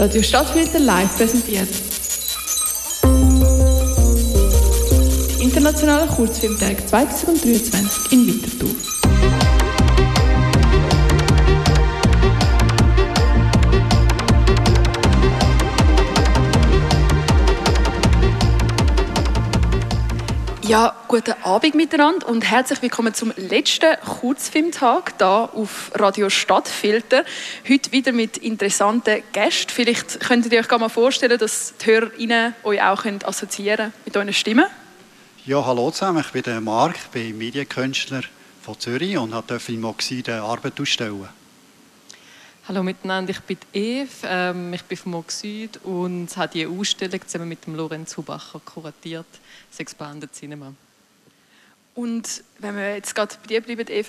Radio Stadtfilter live präsentiert. Internationaler Kurzfilmtag 2023 in Winterthur. Ja, guten Abend miteinander und herzlich willkommen zum letzten Kurzfilmtag hier auf Radio Stadtfilter. Heute wieder mit interessanten Gästen. Vielleicht könntet ihr euch mal vorstellen, dass die HörerInnen euch auch assoziieren mit euren Stimmen. Ja, hallo zusammen, ich bin der Marc, ich bin Medienkünstler von Zürich und durfte im Oxid eine Arbeit ausstellen. Hallo miteinander, ich bin Eve, ähm, ich bin vom Oxid und habe die Ausstellung zusammen mit dem Lorenz Hubacher kuratiert, das Expanded Cinema. Und wenn wir jetzt gerade bei dir bleiben, Eve,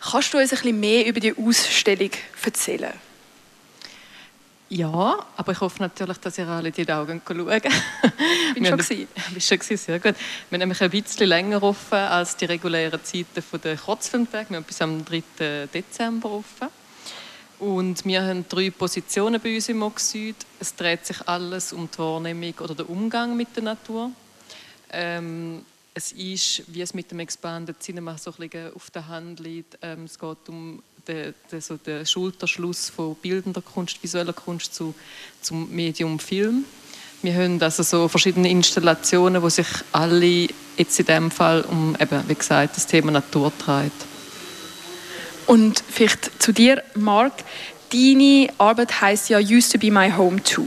kannst du uns ein bisschen mehr über die Ausstellung erzählen? Ja, aber ich hoffe natürlich, dass ihr alle die Augen schauen. Bin schon gewesen. Bist schon gewesen, sehr gut. Wir haben nämlich ein bisschen länger offen als die regulären Zeiten der Kurzfilmtage. Wir haben bis am 3. Dezember offen. Und wir haben drei Positionen bei uns im Oxid. Es dreht sich alles um die Wahrnehmung oder den Umgang mit der Natur. Ähm, es ist, wie es mit dem Expanded Cinema so ein auf der Hand liegt, ähm, es geht um den, den, so den Schulterschluss von bildender Kunst, visueller Kunst zu, zum Medium Film. Wir haben also so verschiedene Installationen, wo sich alle jetzt in dem Fall um, eben, wie gesagt, das Thema Natur dreht. Und vielleicht zu dir, Mark. Deine Arbeit heißt ja Used to be my home too.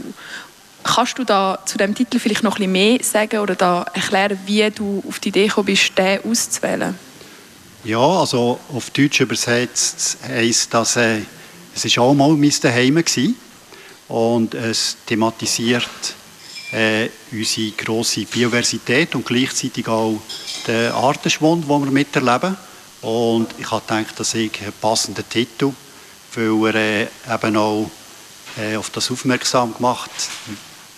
Kannst du da zu dem Titel vielleicht noch ein mehr sagen oder da erklären, wie du auf die Idee gekommen bist, den auszuwählen? Ja, also auf Deutsch übersetzt heisst das, äh, es ist auch mal mein Zuhause und es thematisiert äh, unsere grosse Biodiversität und gleichzeitig auch den Artenschwund, den wir miterleben. Und ich habe gedacht, dass ich einen passenden Titel, weil er äh, eben auch äh, auf das aufmerksam gemacht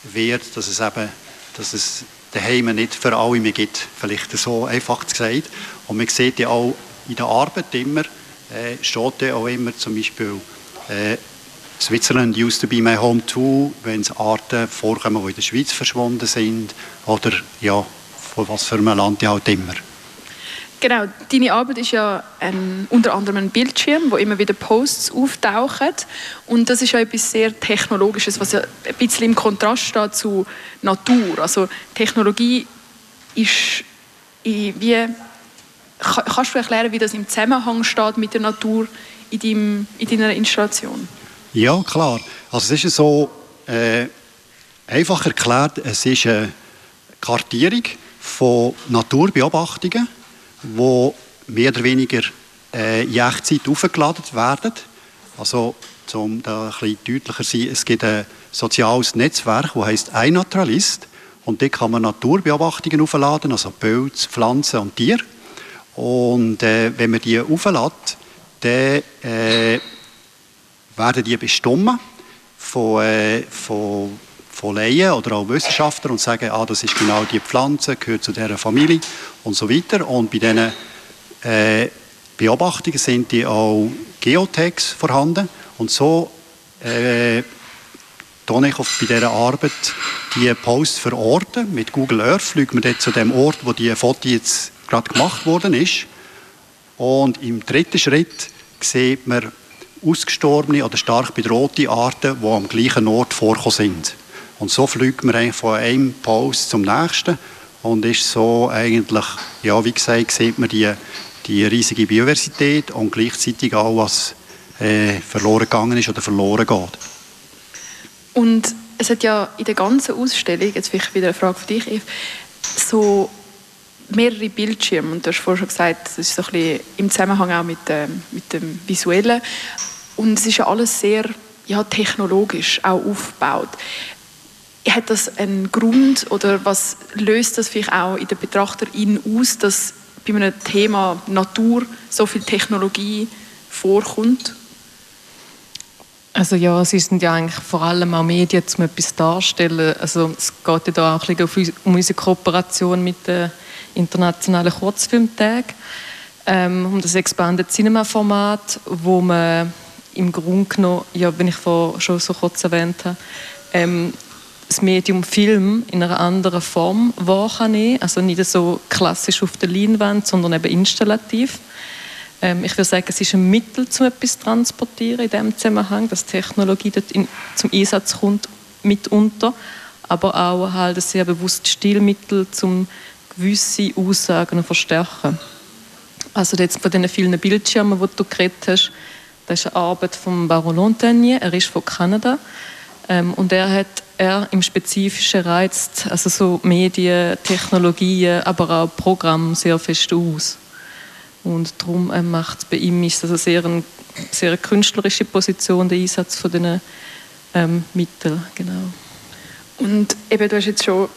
wird, dass es eben, dass es daheim nicht für alle mehr gibt, vielleicht so einfach gesagt. Und man sieht ja auch in der Arbeit immer, äh, steht ja auch immer zum Beispiel äh, Switzerland used to be my home too, wenn es Arten vorkommen, die in der Schweiz verschwunden sind oder ja, von was für einem Land ja halt immer. Genau, deine Arbeit ist ja ein, unter anderem ein Bildschirm, wo immer wieder Posts auftauchen und das ist ja etwas sehr Technologisches, was ja ein bisschen im Kontrast steht zu Natur. Also Technologie ist wie kannst du erklären, wie das im Zusammenhang steht mit der Natur in, deinem, in deiner Installation? Ja, klar. Also es ist so äh, einfach erklärt, es ist eine Kartierung von Naturbeobachtungen wo mehr oder weniger äh, Echtzeit aufgeladen werden. Also, um da ein bisschen deutlicher zu sein, es gibt ein soziales Netzwerk, das heißt iNaturalist. Und dort kann man Naturbeobachtungen aufladen, also Pilze, Pflanzen und Tiere. Und äh, wenn man die auflädt, dann äh, werden die bestimmt von, äh, von von Laien oder auch Wissenschaftlern und sagen, ah, das ist genau die Pflanze, gehört zu dieser Familie und so weiter. Und bei diesen äh, Beobachtungen sind die auch Geotags vorhanden und so äh, tue ich auf, bei dieser Arbeit die Posts verorten. Mit Google Earth fliegt man dort zu dem Ort, wo die Foto jetzt gerade gemacht worden ist. Und im dritten Schritt sieht man ausgestorbene oder stark bedrohte Arten, die am gleichen Ort vorkommen sind. Und so fliegt man von einem Post zum nächsten und ist so eigentlich, ja, wie gesagt, sieht man die, die riesige Biodiversität und gleichzeitig auch, was äh, verloren gegangen ist oder verloren geht. Und es hat ja in der ganzen Ausstellung, jetzt vielleicht wieder eine Frage für dich, Eve, so mehrere Bildschirme. Und du hast vorhin schon gesagt, das ist so ein bisschen im Zusammenhang auch mit, ähm, mit dem Visuellen. Und es ist ja alles sehr ja, technologisch auch aufgebaut hat das einen Grund oder was löst das vielleicht auch in den Betrachterin aus, dass bei einem Thema Natur so viel Technologie vorkommt? Also ja, sie sind ja eigentlich vor allem auch Medien, um etwas darzustellen. Also es geht ja da auch ein bisschen um unsere Kooperation mit den internationalen Kurzfilmtagen, ähm, um das Expanded Cinema Format, wo man im Grunde genommen, ja, wenn ich vorhin schon so kurz erwähnt habe, ähm, das Medium Film in einer anderen Form wahrnehmen Also nicht so klassisch auf der Leinwand, sondern eben installativ. Ähm, ich würde sagen, es ist ein Mittel, um etwas zu transportieren in diesem Zusammenhang, dass Technologie dort in, zum Einsatz kommt mitunter, aber auch halt ein sehr bewusstes Stilmittel, um gewisse Aussagen zu verstärken. Also jetzt von diesen vielen Bildschirmen, die du geredet hast, das ist eine Arbeit von Baron Montagnier, er ist von Kanada ähm, und er hat er im Spezifischen reizt also so Medien, Technologien, aber auch Programme sehr fest aus. Und darum ähm, macht bei ihm ist das eine sehr, eine sehr künstlerische Position, der Einsatz von diesen ähm, Mitteln. Genau. Und eben, du hast jetzt schon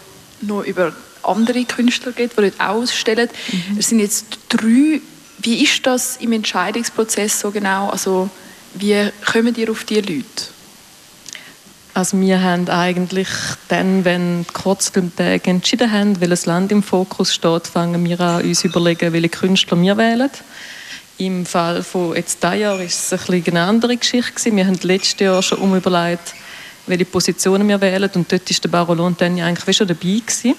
noch über andere Künstler geredet, die dort ausstellen. Mhm. Es sind jetzt drei. Wie ist das im Entscheidungsprozess so genau? Also, wie kommen ihr auf diese Leute? Also wir haben eigentlich dann, wenn die Kurzfilmtage entschieden haben, welches Land im Fokus steht, fangen wir an, uns überlegen, welche Künstler wir wählen. Im Fall von jetzt diesem Jahr ist es ein eine andere Geschichte. Wir haben letztes Jahr schon umüberlegt, welche Positionen wir wählen und dort war der Barolo dann eigentlich schon dabei. Gewesen.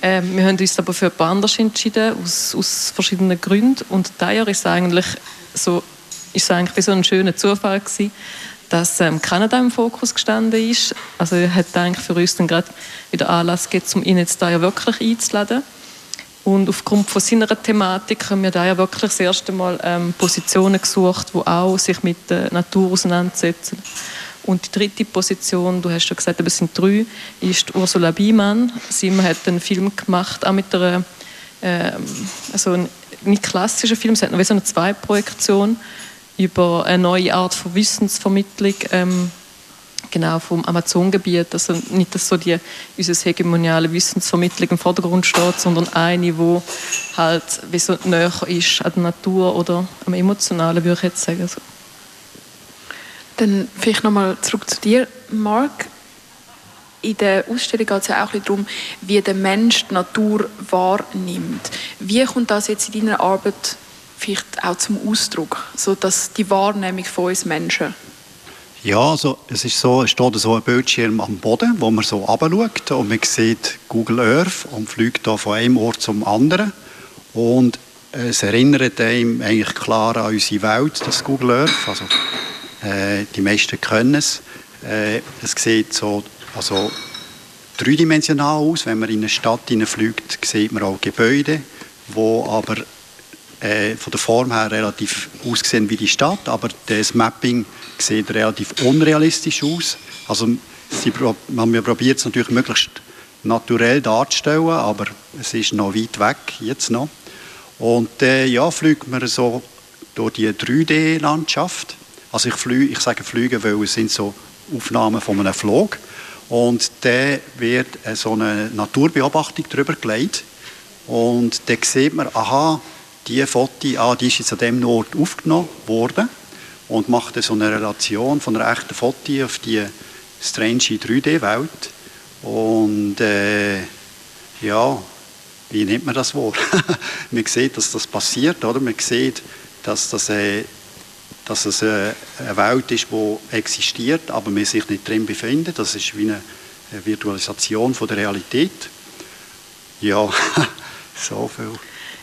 Ähm, wir haben uns aber für etwas anderes entschieden, aus, aus verschiedenen Gründen. Und dieses Jahr ist es eigentlich so, ist es eigentlich wie so ein schöner Zufall gewesen, dass ähm, Kanada im Fokus gestanden ist. Also hat eigentlich für uns dann gerade wieder Anlass gegeben, um ihn jetzt da ja wirklich einzuladen. Und aufgrund von seiner Thematik haben wir da ja wirklich das erste Mal ähm, Positionen gesucht, die auch sich mit der Natur auseinandersetzen. Und die dritte Position, du hast schon gesagt, es sind drei, ist Ursula Biemann. Sie hat einen Film gemacht, auch mit einer, äh, also ein nicht klassischen Film, sie hat noch so eine Zwei-Projektion über eine neue Art von Wissensvermittlung ähm, genau vom Amazongebiet. Also nicht, dass so die unsere hegemoniale Wissensvermittlung im Vordergrund steht, sondern eine, wo halt wie so näher ist an der Natur oder am Emotionalen, würde ich jetzt sagen. Also. Dann vielleicht nochmal zurück zu dir, Marc. In der Ausstellung geht es ja auch darum, wie der Mensch die Natur wahrnimmt. Wie kommt das jetzt in deiner Arbeit vielleicht auch zum Ausdruck, so dass die Wahrnehmung von uns Menschen? Ja, also es ist so, es steht so ein Bildschirm am Boden, wo man so runterschaut und man sieht Google Earth und fliegt da von einem Ort zum anderen und es erinnert einem eigentlich klar an unsere Welt, das Google Earth, also äh, die meisten können es. Äh, es sieht so, also dreidimensional aus, wenn man in eine Stadt fliegt, sieht man auch Gebäude, wo aber äh, von der Form her relativ ausgesehen wie die Stadt, aber das Mapping sieht relativ unrealistisch aus. Also sie, man probiert es natürlich möglichst naturell darzustellen, aber es ist noch weit weg jetzt noch. Und äh, ja, fliegt man so durch die 3D-Landschaft. Also ich, flüge, ich sage fliegen, weil es sind so Aufnahmen von einem Flug. Und da wird äh, so eine Naturbeobachtung darüber gelegt. Und da sieht man, aha, die Foto, ah, die ist jetzt an dem Ort aufgenommen worden und macht so eine Relation von einer echten Foto auf die strange 3D-Welt. Und äh, ja, wie nennt man das Wort? man sieht, dass das passiert, oder? Man sieht, dass das, äh, dass es äh, eine Welt ist, die existiert, aber man sich nicht drin befindet. Das ist wie eine Virtualisation von der Realität. Ja, so viel.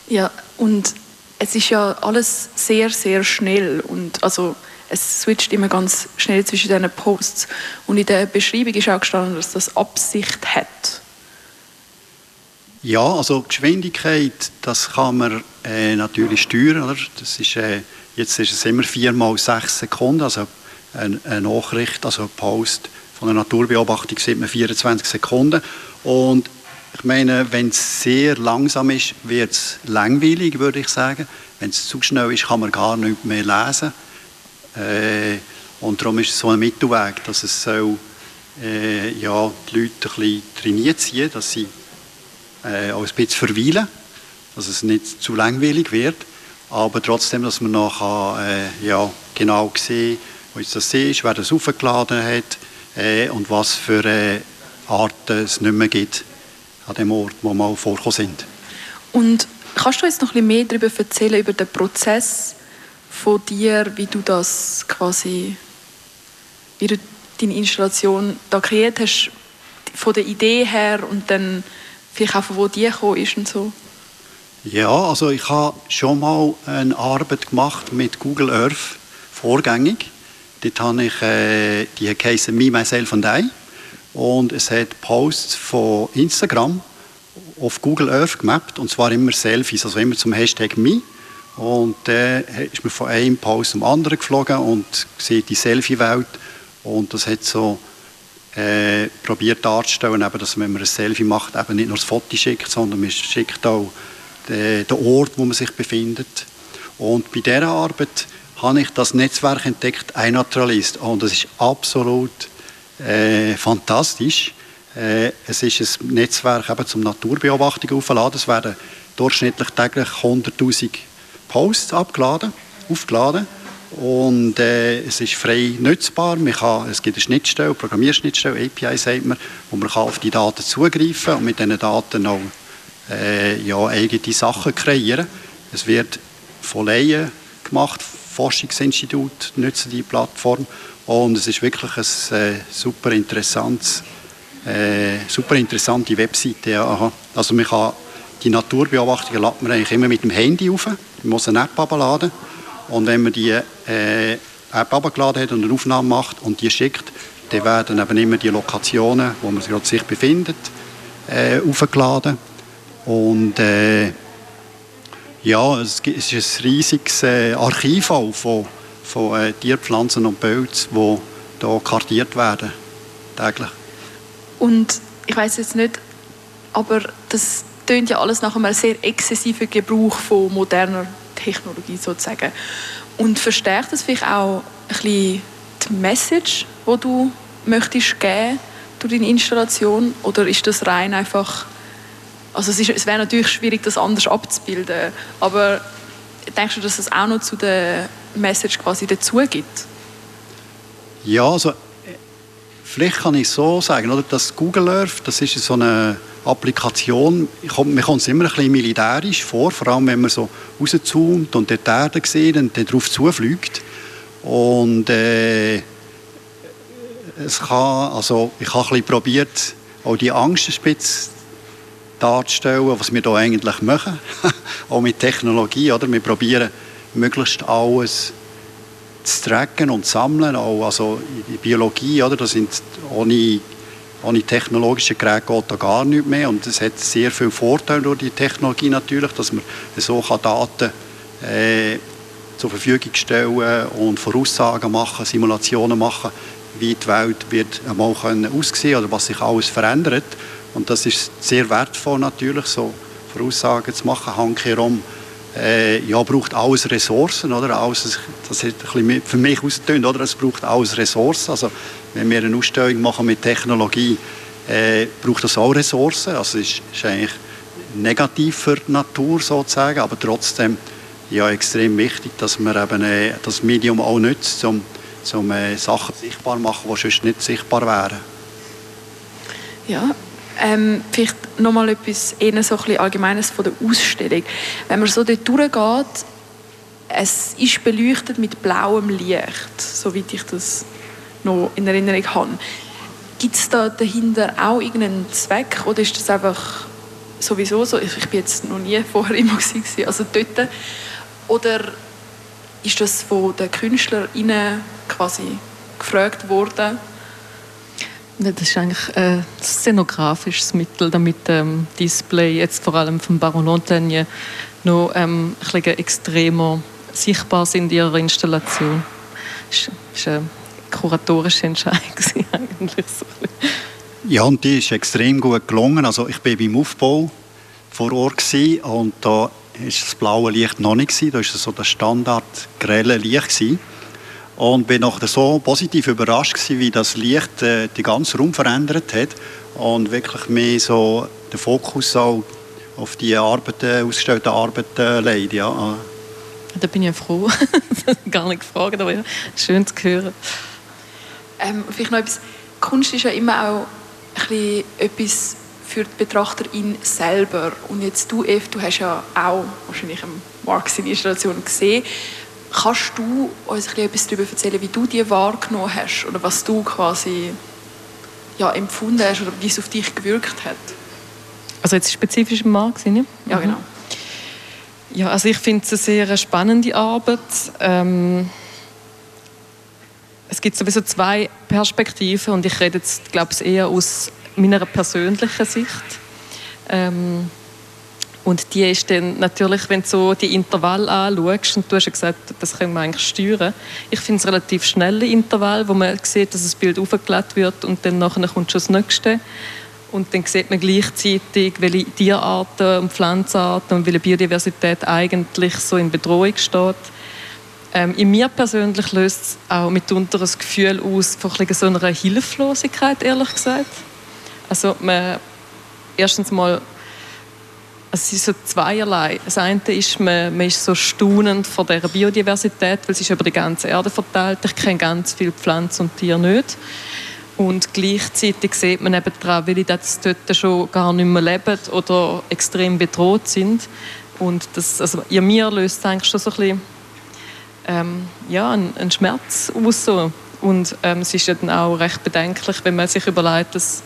Ja, und es ist ja alles sehr, sehr schnell und also es switcht immer ganz schnell zwischen diesen Posts. Und in der Beschreibung ist auch gestanden, dass das Absicht hat. Ja, also Geschwindigkeit, das kann man äh, natürlich steuern. Oder? Das ist, äh, jetzt ist es immer vier mal sechs Sekunden, also eine, eine Nachricht, also ein Post von einer Naturbeobachtung sieht man 24 Sekunden. Und ich meine, wenn es sehr langsam ist, wird es langweilig, würde ich sagen. Wenn es zu schnell ist, kann man gar nicht mehr lesen. Äh, und darum ist es so ein Mittelweg, dass es soll, äh, ja, die Leute ein bisschen trainiert ziehen, dass sie äh, auch ein bisschen verweilen, dass es nicht zu langweilig wird, aber trotzdem, dass man noch äh, ja, genau sehen wo jetzt das ist, wer das aufgeladen hat äh, und was für äh, Arten es nicht mehr gibt an dem Ort, wo wir vorgekommen sind. Und kannst du jetzt noch ein bisschen mehr darüber erzählen, über den Prozess von dir, wie du das quasi, wie du deine Installation da kreiert hast, von der Idee her und dann vielleicht auch von wo die gekommen ist und so? Ja, also ich habe schon mal eine Arbeit gemacht mit Google Earth, vorgängig. Dort habe ich, äh, die heißen Me, Myself and I. Und es hat Posts von Instagram auf Google Earth gemappt, und zwar immer Selfies, also immer zum Hashtag Me. Und dann äh, ist man von einem Post zum anderen geflogen und sieht die Selfie-Welt. Und das hat so äh, probiert darzustellen, eben, dass wenn man ein Selfie macht, eben nicht nur das Foto schickt, sondern man schickt auch den, Ort, wo man sich befindet. Und bei dieser Arbeit habe ich das Netzwerk entdeckt, iNaturalist. Und das ist absolut äh, fantastisch. Äh, es ist ein Netzwerk eben zum Naturbeobachtung aufgeladen. Es werden durchschnittlich täglich 100'000 Posts abgeladen, aufgeladen. Und äh, es ist frei nutzbar. Man kann, es gibt eine Schnittstelle, eine Programmierschnittstelle, API sagt man, wo man kann auf die Daten zugreifen und mit diesen Daten auch äh, ja, eigene Sachen kreieren. Es wird von Laien gemacht, Forschungsinstitut nutzen die Plattform und es ist wirklich eine äh, super interessantes äh, super interessante Webseite. Ja. Also man kann die Naturbeobachtung lädt man eigentlich immer mit dem Handy auf. Man muss eine App abladen. Und wenn man die äh, App abgeladen hat und eine Aufnahme macht und die schickt, dann werden eben immer die Lokationen, wo man sich gerade befindet, äh, aufgeladen. Und äh, ja, es, es ist ein riesiges äh, Archiv auch von, von äh, Tierpflanzen und Pilzen, die hier kartiert werden täglich. Und ich weiß jetzt nicht, aber das tönt ja alles nach einem sehr exzessiven Gebrauch von moderner Technologie sozusagen. Und verstärkt das vielleicht auch ein bisschen die Message, die du möchtest geben durch deine Installation? Oder ist das rein einfach... Also es, ist, es wäre natürlich schwierig, das anders abzubilden, aber denkst du, dass es auch noch zu der Message quasi dazu gibt? Ja, also vielleicht kann ich so sagen, oder, dass Google Earth, das ist so eine Applikation, man kommt es immer ein bisschen militärisch vor, vor allem wenn man so rauszoomt und die Erde sieht und dann darauf zufliegt. Und äh, es kann, also ich habe ein bisschen probiert, auch die Angst ein bisschen darzustellen, was wir hier eigentlich machen, auch mit Technologie. Oder? Wir probieren möglichst alles zu tracken und zu sammeln, auch also in Biologie, oder? Das sind ohne ohne technologische Geräte geht da gar nichts mehr. Und es hat sehr viele Vorteile durch die Technologie natürlich, dass man so Daten äh, zur Verfügung stellen und Voraussagen machen, Simulationen machen, wie die Welt wird einmal aussehen oder was sich alles verändert. Und das ist sehr wertvoll natürlich, so Voraussagen zu machen, handkehrum. Äh, ja, braucht alles Ressourcen, oder? Alles, das hat ein für mich ausgetönt, oder? Es braucht alles Ressourcen. Also, wenn wir eine Ausstellung machen mit Technologie, äh, braucht das auch Ressourcen. Also es ist, ist eigentlich negativ für die Natur sozusagen, aber trotzdem ja, extrem wichtig, dass man eben äh, das Medium auch nutzt, um, um äh, Sachen sichtbar zu machen, die sonst nicht sichtbar wären. Ja, ähm, vielleicht nochmal etwas eher so ein Allgemeines von der Ausstellung. Wenn man so dort durchgeht, es ist beleuchtet mit blauem Licht, soweit ich das noch in Erinnerung habe. Gibt es da dahinter auch irgendeinen Zweck oder ist das einfach sowieso so? Ich bin jetzt noch nie vorher immer gewesen, also dort. Oder ist das von den KünstlerInnen quasi gefragt worden? Das ist eigentlich ein szenografisches Mittel, damit ähm, Display jetzt vor allem vom Baron Montagne noch ähm, ein bisschen extremer sichtbar sind in ihrer Installation. Das ist eine kuratorische Entscheidung eigentlich. So. Ja, und die ist extrem gut gelungen. Also ich war beim Aufbau vor Ort und da ist das blaue Licht noch nicht Da war so das Standard grelle Licht gewesen. Und bin nachher so positiv überrascht gewesen, wie das Licht äh, den ganzen Raum verändert hat und wirklich mehr so den Fokus auch auf die Arbeiten, ausgestellten Arbeiten legt. Ja. Da bin ich froh. Gar nicht gefragt, aber ja, schön zu hören. Ähm, vielleicht noch etwas. Kunst ist ja immer auch ein etwas für die Betrachterin selber. Und jetzt du, Eve, du hast ja auch wahrscheinlich eine Marx-Installation gesehen. Kannst du uns etwas darüber erzählen, wie du die wahrgenommen hast oder was du quasi ja, empfunden hast oder wie es auf dich gewirkt hat? Also jetzt spezifisch im Mann, ne? Ja, genau. Ja, also ich finde es eine sehr spannende Arbeit. Ähm, es gibt sowieso zwei Perspektiven und ich rede jetzt, glaube ich, eher aus meiner persönlichen Sicht. Ähm, und die ist dann natürlich, wenn du so die Intervall anschaust, und du hast ja gesagt, das können wir eigentlich steuern. Ich finde es relativ schnelle Intervall, wo man sieht, dass das Bild aufgeladen wird und dann nachher kommt schon das nächste. Und dann sieht man gleichzeitig, welche Tierarten und Pflanzenarten und welche Biodiversität eigentlich so in Bedrohung steht. Ähm, in mir persönlich löst es auch mitunter ein Gefühl aus von so einer Hilflosigkeit, ehrlich gesagt. Also man, erstens mal, es ist so zweierlei. Das eine ist, man, man ist so staunend vor der Biodiversität, weil sie ist über die ganze Erde verteilt. Ich kenne ganz viele Pflanzen und Tiere nicht. Und gleichzeitig sieht man eben daran, weil die dort schon gar nicht mehr leben oder extrem bedroht sind. Und das, also in mir löst eigentlich schon so ein bisschen ähm, ja, ein, ein, Schmerz aus. Und ähm, es ist dann auch recht bedenklich, wenn man sich überlegt, dass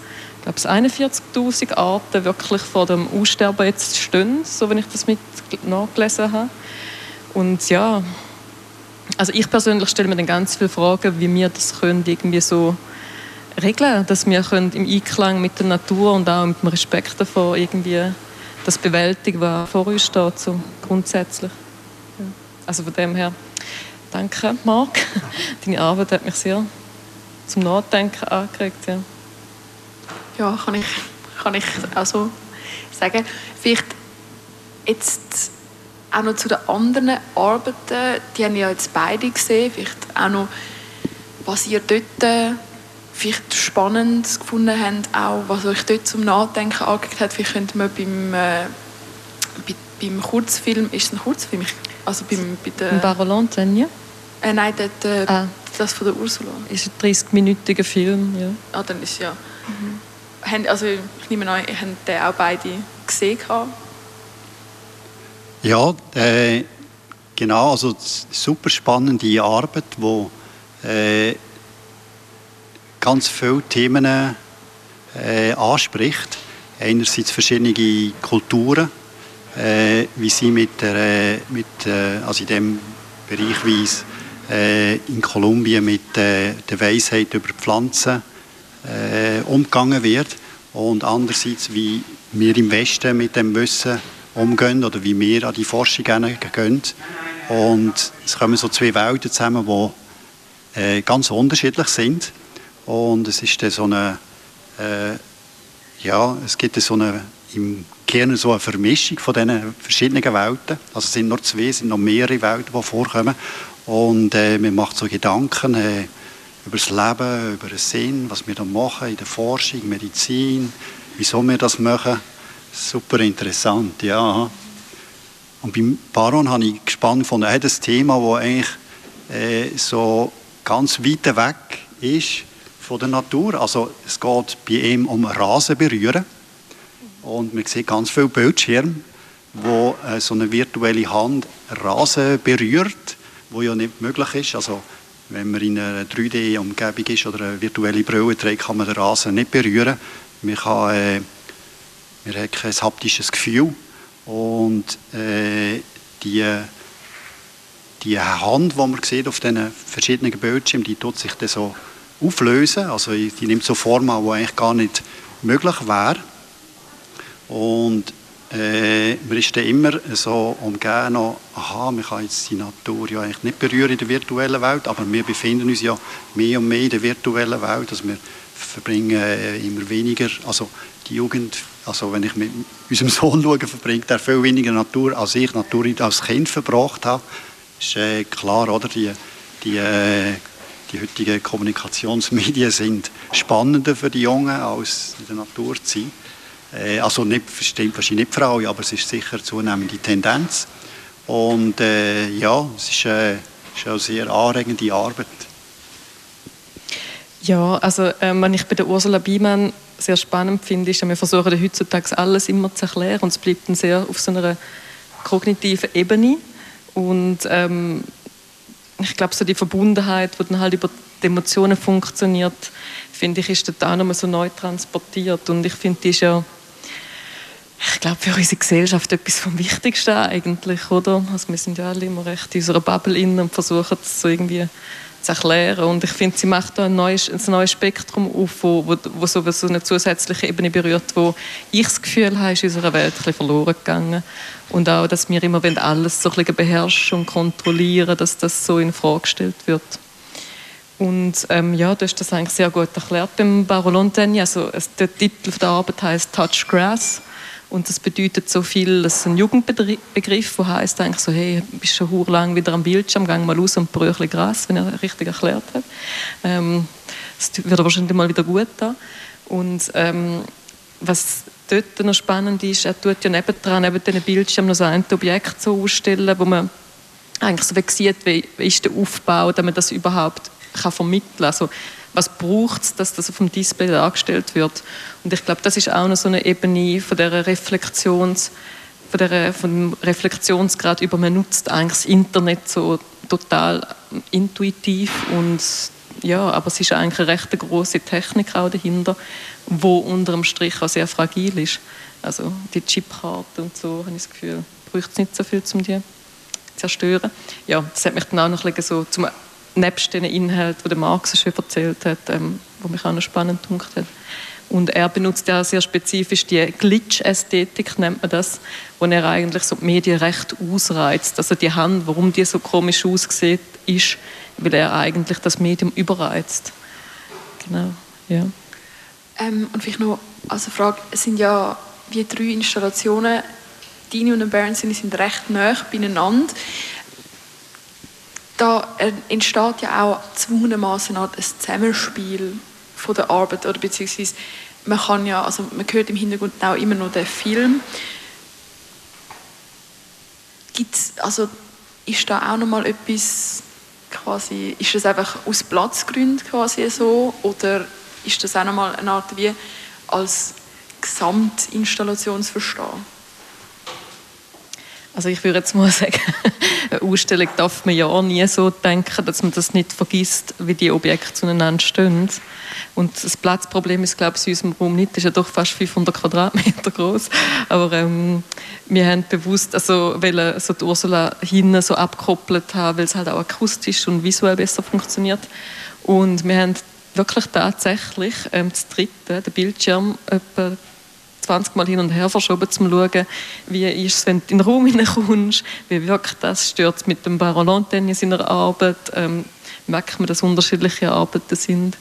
glaube 41'000 Arten wirklich vor dem Aussterben jetzt stehen, so wenn ich das mit nachgelesen habe. Und ja, also ich persönlich stelle mir dann ganz viele Fragen, wie wir das können irgendwie so regeln, dass wir können im Einklang mit der Natur und auch mit dem Respekt davor irgendwie das bewältigen, was vor uns steht, so grundsätzlich. Also von dem her Danke, Marc. Deine Arbeit hat mich sehr zum Nachdenken angeregt. Ja, ja kann, ich, kann ich auch so sagen. Vielleicht jetzt auch noch zu den anderen Arbeiten, die haben ja jetzt beide gesehen, vielleicht auch noch, was ihr dort vielleicht spannend gefunden habt, auch was euch dort zum Nachdenken angeregt hat. Vielleicht könnte man beim, äh, bei, beim Kurzfilm, ist es ein Kurzfilm? Also beim, bei der... Barolante, ja? Äh, nein, dort, äh, ah. das von der Ursula. Ist ein 30-minütiger Film, ja. Ah, dann ist ja. Mhm. Haben, also, ich nehme an, haben den auch beide gesehen? Ja, äh, genau. Also super spannende Arbeit, wo äh, ganz viele Themen äh, anspricht. Einerseits verschiedene Kulturen, äh, wie sie mit, der, äh, mit äh, also in dem Bereich äh, in Kolumbien mit der Weisheit über Pflanzen äh, umgegangen wird und andererseits wie wir im Westen mit dem Wissen umgehen oder wie wir an die Forschung gehen. Und es kommen so zwei Welten zusammen, die äh, ganz unterschiedlich sind. Und es ist so eine, äh, ja, es gibt so eine im Kern so eine Vermischung von diesen verschiedenen Welten. Also es sind nur zwei, es sind noch mehrere Welten, die vorkommen. Und äh, man macht so Gedanken äh, über das Leben, über den Sinn, was wir da machen in der Forschung, Medizin, wieso wir das machen. Super interessant, ja. Und beim Baron habe ich gespannt von er hat ein Thema, das eigentlich äh, so ganz weit weg ist von der Natur. Also es geht bei ihm um Rasen berühren. Und man sieht ganz viele Bildschirme, wo äh, so eine virtuelle Hand Rasen berührt, wo ja nicht möglich ist. Also wenn man in einer 3D-Umgebung ist oder eine virtuelle Brille trägt, kann man den Rasen nicht berühren. Man, kann, äh, man hat kein haptisches Gefühl. Und äh, die, die Hand, die man sieht auf diesen verschiedenen Bildschirmen, die tut sich dann so auflösen. Also die nimmt so Form an, die eigentlich gar nicht möglich wäre. Und äh, man ist dann immer so umgeben, noch, aha, man kann jetzt die Natur ja eigentlich nicht berühren in der virtuellen Welt, aber wir befinden uns ja mehr und mehr in der virtuellen Welt, also wir verbringen äh, immer weniger, also die Jugend, also wenn ich mit unserem Sohn schaue, verbringt er viel weniger Natur, als ich Natur als Kind verbracht habe. Ist äh, klar, oder? Die, die, äh, die heutigen Kommunikationsmedien sind spannender für die Jungen, als in der Natur zu sein. Äh, also nicht, stimmt wahrscheinlich nicht Frauen, aber es ist sicher eine zunehmende Tendenz. Und äh, ja, es ist, äh, ist eine sehr anregende Arbeit. Ja, also äh, was ich bei der Ursula Biemann sehr spannend finde, ist, dass wir versuchen heutzutage alles immer zu erklären und es bleibt dann sehr auf so einer kognitiven Ebene. Und ähm, ich glaube, so die Verbundenheit, die dann halt über die Emotionen funktioniert, finde ich, ist dort auch nochmal so neu transportiert. Und ich finde, die ist ja, ich glaube, für unsere Gesellschaft etwas vom Wichtigsten eigentlich, oder? Also wir sind ja alle immer recht in unserer Bubble innen und versuchen es so irgendwie zu erklären. Und ich finde, sie macht da ein neues, ein neues Spektrum auf, wo, wo, wo so, eine zusätzliche Ebene berührt, wo ich das Gefühl habe, ist in unserer Welt ein bisschen verloren gegangen. Und auch, dass wir immer alles so ein bisschen beherrschen und kontrollieren, dass das so in Frage gestellt wird. Und ähm, ja, du hast das eigentlich sehr gut erklärt beim Barolonteni. Also der Titel der Arbeit heißt Touch Grass. Und das bedeutet so viel, das ist ein Jugendbegriff, der heißt eigentlich so, hey, bist schon hure lang wieder am Bildschirm, geh mal raus und brüche Gras, wenn er richtig erklärt hat. Ähm, das wird wahrscheinlich mal wieder gut da. Und ähm, was dort noch spannend ist, er tut ja nebendran, neben diesen Bildschirm noch so ein Objekt so ausstellen, wo man eigentlich so sieht, wie ist der Aufbau, damit man das überhaupt kann vermitteln kann. Also, was braucht es, dass das auf dem Display dargestellt wird. Und ich glaube, das ist auch noch so eine Ebene von der Reflexions, von der, von dem Reflexionsgrad über, man nutzt eigentlich das Internet so total intuitiv und ja, aber es ist eigentlich eine recht große Technik auch dahinter, wo unter dem Strich auch sehr fragil ist. Also die Chipkarte und so, habe ich das Gefühl, braucht es nicht so viel, um die zu zerstören. Ja, das hat mich dann auch noch ein bisschen so zum nebst den Inhalten, die Marx schon erzählt hat, ähm, wo mich auch noch spannend gemacht hat. Und er benutzt ja sehr spezifisch die Glitch-Ästhetik, nennt man das, wo er eigentlich so die Medien recht ausreizt. Also die Hand, warum die so komisch aussieht, ist, weil er eigentlich das Medium überreizt. Genau, ja. Ähm, und vielleicht noch als eine Frage, es sind ja wie drei Installationen, Dini und Baron sind recht nah beieinander da entsteht ja auch zwungenermaßen ein Zusammenspiel von der Arbeit oder beziehungsweise man kann ja, also man hört im Hintergrund auch immer noch den Film. Gibt's, also ist da auch noch mal etwas quasi, ist das einfach aus Platzgründen quasi so oder ist das auch noch mal eine Art wie als Gesamtinstallation zu verstehen? Also ich würde jetzt mal sagen, eine Ausstellung darf man ja auch nie so denken, dass man das nicht vergisst, wie die Objekte zueinander stehen. Und das Platzproblem ist, glaube ich, in unserem Raum nicht. Das ist ja doch fast 500 Quadratmeter groß. Aber ähm, wir haben bewusst, also, weil so die Ursula hinten so abgekoppelt haben, weil es halt auch akustisch und visuell besser funktioniert. Und wir haben wirklich tatsächlich ähm, das dritte, den Bildschirm, etwa 20 Mal hin und her verschoben, um zu schauen, wie ist es, wenn du in den Raum hineinkommst, wie wirkt das, stört es mit dem Barolon in seiner Arbeit, ähm, merkt man, dass unterschiedliche Arbeiten sind.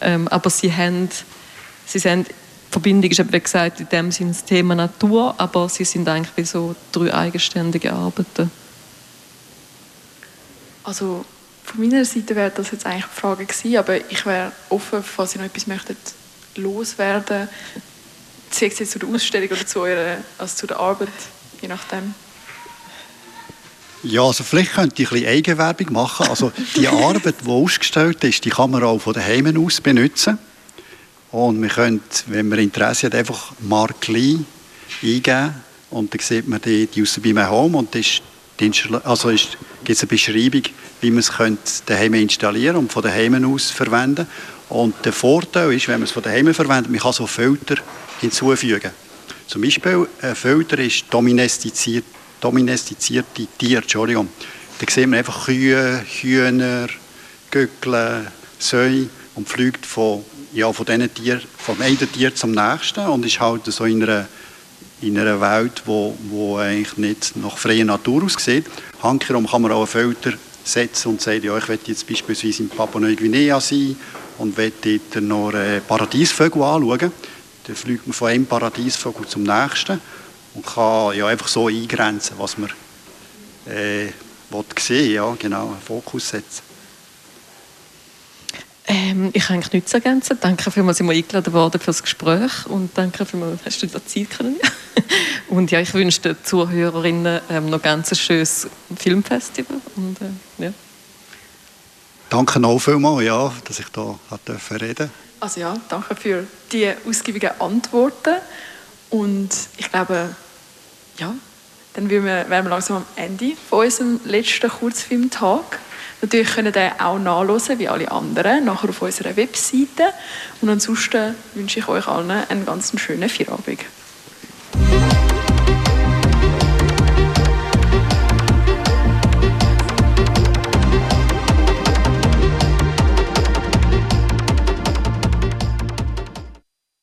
Ähm, aber sie haben, sie sind, die Verbindung ist, wie gesagt, in dem Sinne das Thema Natur, aber sie sind eigentlich wie so drei eigenständige Arbeiten. Also von meiner Seite wäre das jetzt eigentlich die Frage gewesen, aber ich wäre offen, falls ihr noch etwas möchtet loswerden Zeigt es jetzt zu der Ausstellung oder zu, eurer, also zu der Arbeit, je nachdem? Ja, also vielleicht könnte ich ein bisschen Eigenwerbung machen. Also die Arbeit, die ausgestellt ist, die kann man auch von daheim aus benutzen. Und wir können, wenn man Interesse hat, einfach Mark Lee eingeben und dann sieht man die, die aus bei mir Home und das ist also gibt es eine Beschreibung, wie man es daheim installieren und von daheim aus verwenden. Und der Vorteil ist, wenn man es von daheim verwendet, man kann so Filter hinzufügen. Zum Beispiel ein Filter ist domestiziert, domestizierte Tiere. Entschuldigung. Da sieht man einfach Kühe, Hühner, Gückel, Säue und fliegt von, ja, von diesen Tieren, vom einen Tier zum nächsten und ist halt so in einer, in einer Welt, wo, wo eigentlich nicht nach freier Natur aussieht. Hankerum kann man auch einen Filter setzen und sagen, ja, ich möchte jetzt beispielsweise in Papua-Neuguinea sein und möchte dort noch Paradiesvögel anschauen dann fliegt man von einem Paradiesvogel zum nächsten und kann ja einfach so eingrenzen, was man äh, sehen ja, genau, Fokus setzen. Ähm, ich kann eigentlich nichts ergänzen. Danke vielmals, dass ich eingeladen worden für das Gespräch und danke vielmals, hast du da Zeit können. und ja, ich wünsche den Zuhörerinnen ähm, noch ganz ein schönes Filmfestival. Und, äh, ja. Danke auch vielmals, ja, dass ich da reden durfte. Also ja, danke für die ausgiebigen Antworten. Und ich glaube, ja, dann wären wir, wären wir langsam am Ende von unserem letzten Kurzfilmtag. Natürlich könnt ihr auch nachlesen, wie alle anderen, nachher auf unserer Webseite. Und ansonsten wünsche ich euch allen einen ganz schönen Feierabend.